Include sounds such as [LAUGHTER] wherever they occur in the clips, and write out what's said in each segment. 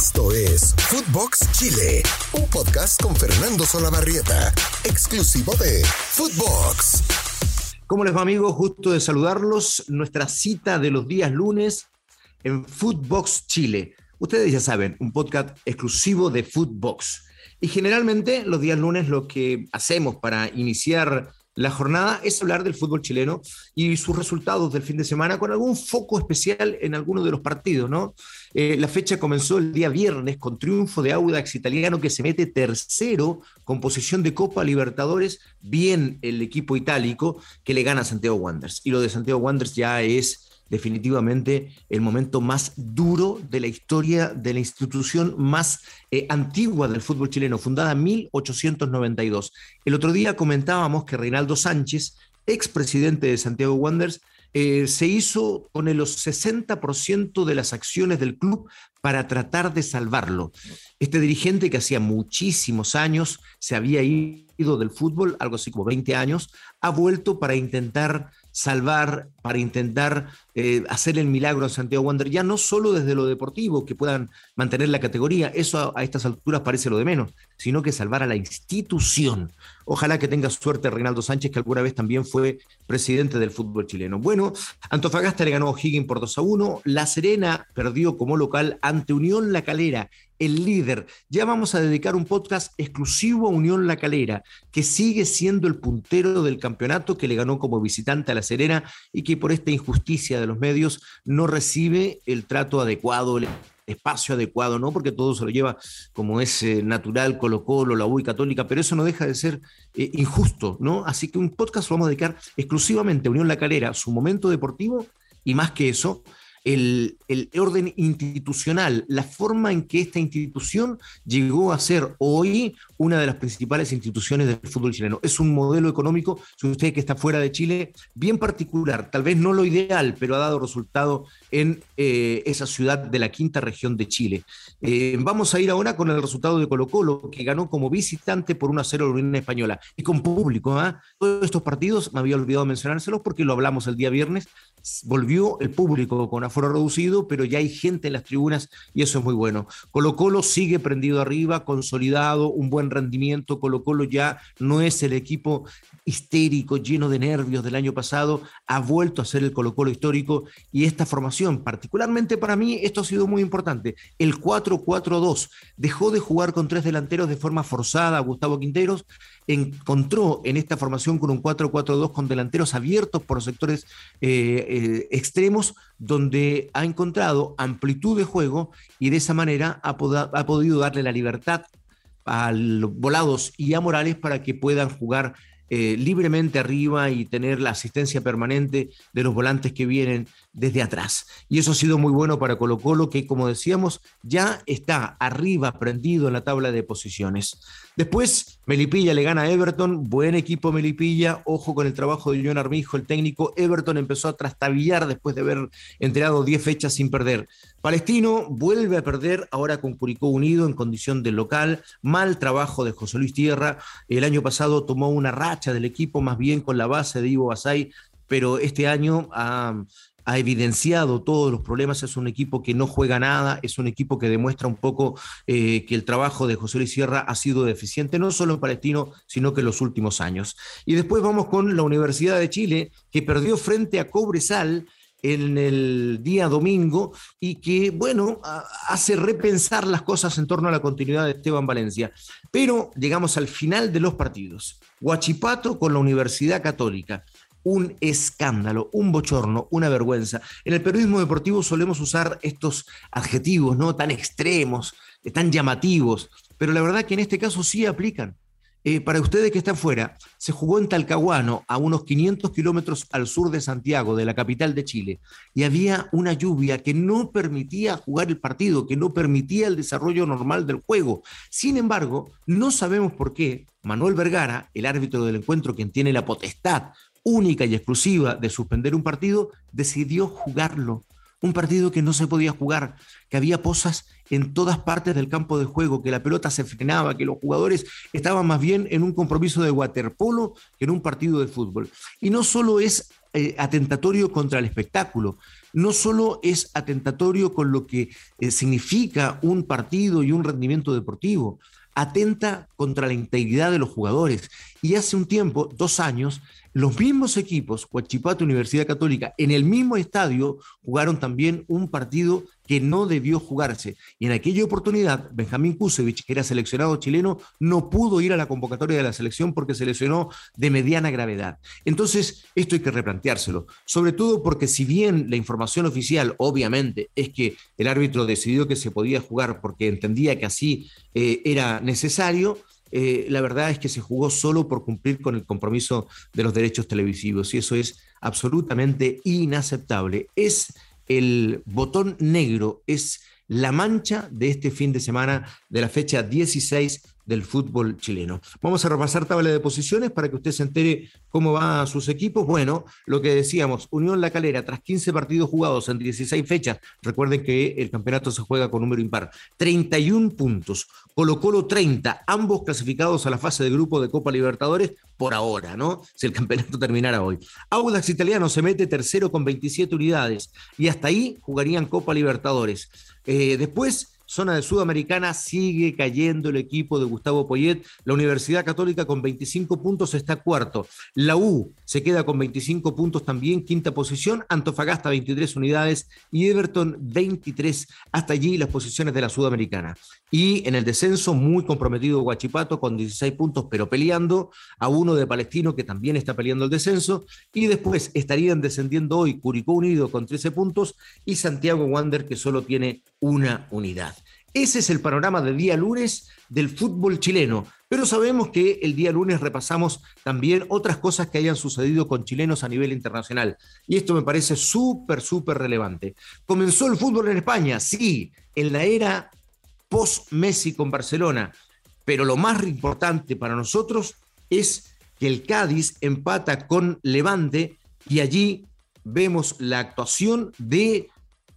Esto es Footbox Chile, un podcast con Fernando Solabarrieta, exclusivo de Footbox. ¿Cómo les va amigos? Justo de saludarlos. Nuestra cita de los días lunes en Footbox Chile. Ustedes ya saben, un podcast exclusivo de Footbox. Y generalmente los días lunes lo que hacemos para iniciar la jornada es hablar del fútbol chileno y sus resultados del fin de semana con algún foco especial en alguno de los partidos, ¿no? Eh, la fecha comenzó el día viernes con triunfo de Audax italiano que se mete tercero con posición de Copa Libertadores, bien el equipo itálico que le gana a Santiago Wanderers. Y lo de Santiago Wanderers ya es definitivamente el momento más duro de la historia de la institución más eh, antigua del fútbol chileno, fundada en 1892. El otro día comentábamos que Reinaldo Sánchez, expresidente de Santiago Wanderers, eh, se hizo con el 60% de las acciones del club para tratar de salvarlo. Este dirigente que hacía muchísimos años se había ido del fútbol, algo así como 20 años, ha vuelto para intentar salvar, para intentar eh, hacer el milagro en Santiago Wander, ya no solo desde lo deportivo, que puedan mantener la categoría, eso a, estas alturas parece lo de menos, sino que salvar a la institución. Ojalá que tenga suerte Reinaldo Sánchez, que alguna vez también fue presidente del fútbol chileno. Bueno, Antofagasta le ganó a O'Higgins por 2 a 1, La Serena perdió como local ante Unión La Calera el líder. Ya vamos a dedicar un podcast exclusivo a Unión La Calera, que sigue siendo el puntero del campeonato, que le ganó como visitante a La Serena y que por esta injusticia de los medios no recibe el trato adecuado, el espacio adecuado, ¿no? Porque todo se lo lleva como es eh, natural, Colo Colo, la U Católica, pero eso no deja de ser eh, injusto, ¿no? Así que un podcast lo vamos a dedicar exclusivamente a Unión La Calera, su momento deportivo y más que eso, el, orden institucional, la forma en que esta institución llegó a ser hoy una de las principales instituciones del fútbol chileno. Es un modelo económico, si usted que está fuera de Chile, bien particular, tal vez no lo ideal, pero ha dado resultado en eh, esa ciudad de la quinta región de Chile. Eh, vamos a ir ahora con el resultado de Colo Colo, que ganó como visitante por 1 a 0 la Unión Española y con público. ¿ah? Todos estos partidos, me había olvidado mencionárselos porque lo hablamos el día viernes, volvió el público con aforo reducido, pero ya hay gente en las tribunas y eso es muy bueno. Colo Colo sigue prendido arriba, consolidado, un buen rendimiento. Colo Colo ya no es el equipo histérico, lleno de nervios del año pasado, ha vuelto a ser el Colo Colo histórico y esta formación, particularmente para mí, esto ha sido muy importante. El 4-4-2 dejó de jugar con tres delanteros de forma forzada Gustavo Quinteros encontró en esta formación con un 4-4-2 con delanteros abiertos por sectores eh, eh, extremos, donde ha encontrado amplitud de juego y de esa manera ha podido darle la libertad a los volados y a Morales para que puedan jugar eh, libremente arriba y tener la asistencia permanente de los volantes que vienen desde atrás. Y eso ha sido muy bueno para Colo Colo, que como decíamos, ya está arriba, prendido en la tabla de posiciones. Después, Melipilla le gana a Everton, buen equipo Melipilla, ojo con el trabajo de John Armijo, el técnico. Everton empezó a trastabillar después de haber entregado 10 fechas sin perder. Palestino vuelve a perder ahora con Curicó Unido en condición de local. Mal trabajo de José Luis Tierra. El año pasado tomó una racha del equipo, más bien con la base de Ivo Basay, pero este año ha, evidenciado todos los problemas, es un equipo que no juega nada, es un equipo que demuestra un poco eh, que el trabajo de José Luis Sierra ha sido deficiente, no solo en Palestino, sino que en los últimos años. Y después vamos con la Universidad de Chile, que perdió frente a Cobresal en el día domingo y que, bueno, hace repensar las cosas en torno a la continuidad de Esteban Valencia. Pero llegamos al final de los partidos. Huachipato con la Universidad Católica. Un escándalo, un bochorno, una vergüenza. En el periodismo deportivo solemos usar estos adjetivos, ¿no? Tan extremos, tan llamativos, pero la verdad que en este caso sí aplican. Eh, para ustedes que están fuera, se jugó en Talcahuano, a unos 500 kilómetros al sur de Santiago, de la capital de Chile, y había una lluvia que no permitía jugar el partido, que no permitía el desarrollo normal del juego. Sin embargo, no sabemos por qué Manuel Vergara, el árbitro del encuentro, quien tiene la potestad única y exclusiva de suspender un partido, decidió jugarlo un partido que no se podía jugar, que había posas en todas partes del campo de juego, que la pelota se frenaba, que los jugadores estaban más bien en un compromiso de waterpolo que en un partido de fútbol. Y no solo es eh, atentatorio contra el espectáculo, no solo es atentatorio con lo que eh, significa un partido y un rendimiento deportivo, atenta contra la integridad de los jugadores. Y hace un tiempo, dos años, los mismos equipos, Huachipato Universidad Católica, en el mismo estadio jugaron también un partido que no debió jugarse. Y en aquella oportunidad, Benjamín Kusevich, que era seleccionado chileno, no pudo ir a la convocatoria de la selección porque se lesionó de mediana gravedad. Entonces, esto hay que replanteárselo, sobre todo porque si bien la información oficial, obviamente, es que el árbitro decidió que se podía jugar porque entendía que así eh, era necesario, eh, la verdad es que se jugó solo por cumplir con el compromiso de los derechos televisivos y eso es absolutamente inaceptable. Es el botón negro, es la mancha de este fin de semana de la fecha 16 del fútbol chileno. Vamos a repasar tabla de posiciones para que usted se entere cómo van sus equipos. Bueno, lo que decíamos, Unión La Calera, tras 15 partidos jugados en 16 fechas, recuerden que el campeonato se juega con número impar, 31 puntos. Colo Colo 30, ambos clasificados a la fase de grupo de Copa Libertadores por ahora, ¿no? Si el campeonato [LAUGHS] terminara hoy. Audax Italiano se mete tercero con 27 unidades y hasta ahí jugarían Copa Libertadores. Eh, después zona de Sudamericana sigue cayendo el equipo de Gustavo Poyet. La Universidad Católica con 25 puntos está cuarto. La U se queda con 25 puntos también, quinta posición. Antofagasta 23 unidades y Everton 23. Hasta allí las posiciones de la Sudamericana. Y en el descenso, muy comprometido Guachipato con 16 puntos, pero peleando a uno de Palestino que también está peleando el descenso. Y después estarían descendiendo hoy Curicó Unido con 13 puntos y Santiago Wander que solo tiene una unidad. Ese es el panorama del día lunes del fútbol chileno. Pero sabemos que el día lunes repasamos también otras cosas que hayan sucedido con chilenos a nivel internacional. Y esto me parece súper, súper relevante. Comenzó el fútbol en España, sí, en la era post-Messi con Barcelona. Pero lo más importante para nosotros es que el Cádiz empata con Levante y allí vemos la actuación de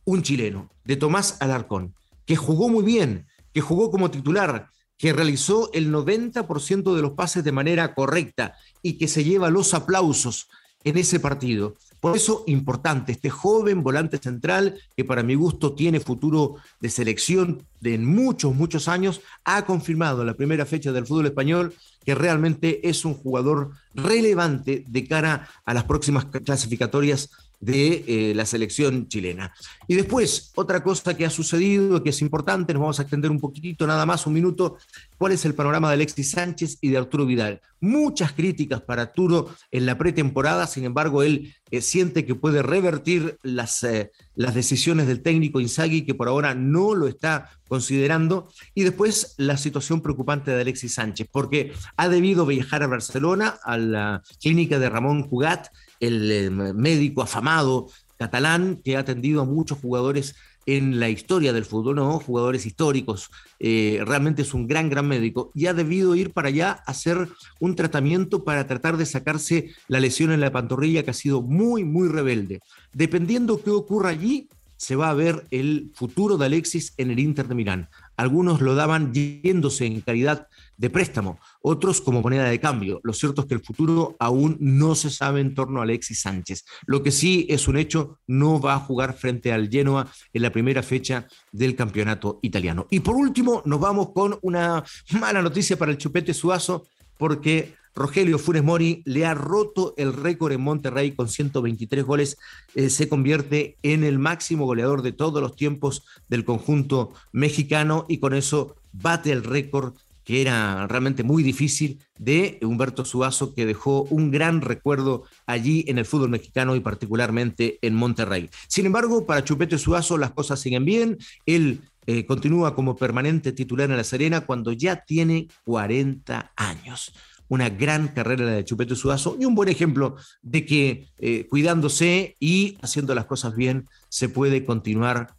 un chileno, de Tomás Alarcón que jugó muy bien, que jugó como titular, que realizó el 90% de los pases de manera correcta y que se lleva los aplausos en ese partido. Por eso, importante, este joven volante central, que para mi gusto tiene futuro de selección de muchos, muchos años, ha confirmado en la primera fecha del fútbol español que realmente es un jugador relevante de cara a las próximas clasificatorias de eh, la selección chilena. Y después, otra cosa que ha sucedido, que es importante, nos vamos a extender un poquitito, nada más, un minuto, cuál es el panorama de Alexis Sánchez y de Arturo Vidal. Muchas críticas para Arturo en la pretemporada, sin embargo, él eh, siente que puede revertir las, eh, las decisiones del técnico Inzaghi, que por ahora no lo está considerando. Y después la situación preocupante de Alexis Sánchez, porque ha debido viajar a Barcelona, a la clínica de Ramón Cugat, el eh, médico afamado catalán que ha atendido a muchos jugadores en la historia del fútbol, ¿no? Jugadores históricos. Eh, realmente es un gran, gran médico y ha debido ir para allá a hacer un tratamiento para tratar de sacarse la lesión en la pantorrilla que ha sido muy, muy rebelde. Dependiendo qué ocurra allí, se va a ver el futuro de Alexis en el Inter de Milán. Algunos lo daban yéndose en calidad de préstamo, otros como moneda de cambio. Lo cierto es que el futuro aún no se sabe en torno a Alexis Sánchez. Lo que sí es un hecho, no va a jugar frente al Genoa en la primera fecha del campeonato italiano. Y por último, nos vamos con una mala noticia para el Chupete Suazo, porque Rogelio Funes Mori le ha roto el récord en Monterrey con 123 goles. Eh, se convierte en el máximo goleador de todos los tiempos del conjunto mexicano y con eso bate el récord que era realmente muy difícil, de Humberto Suazo, que dejó un gran recuerdo allí en el fútbol mexicano y particularmente en Monterrey. Sin embargo, para Chupete Suazo las cosas siguen bien. Él eh, continúa como permanente titular en La Serena cuando ya tiene 40 años. Una gran carrera la de Chupete Suazo y un buen ejemplo de que eh, cuidándose y haciendo las cosas bien se puede continuar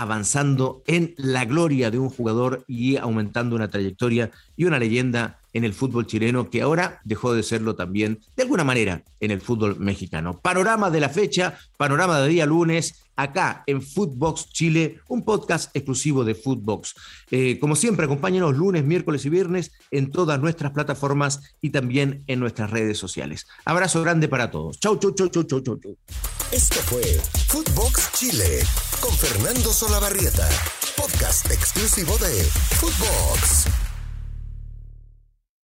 avanzando en la gloria de un jugador y aumentando una trayectoria y una leyenda en el fútbol chileno que ahora dejó de serlo también de alguna manera en el fútbol mexicano. Panorama de la fecha, panorama de día lunes, acá en Footbox Chile, un podcast exclusivo de Footbox. Eh, como siempre, acompáñenos lunes, miércoles y viernes en todas nuestras plataformas y también en nuestras redes sociales. Abrazo grande para todos. Chau, chau, chau, chau, chau, chau. Esto fue Footbox Chile con Fernando Solabarrieta, podcast exclusivo de Footbox.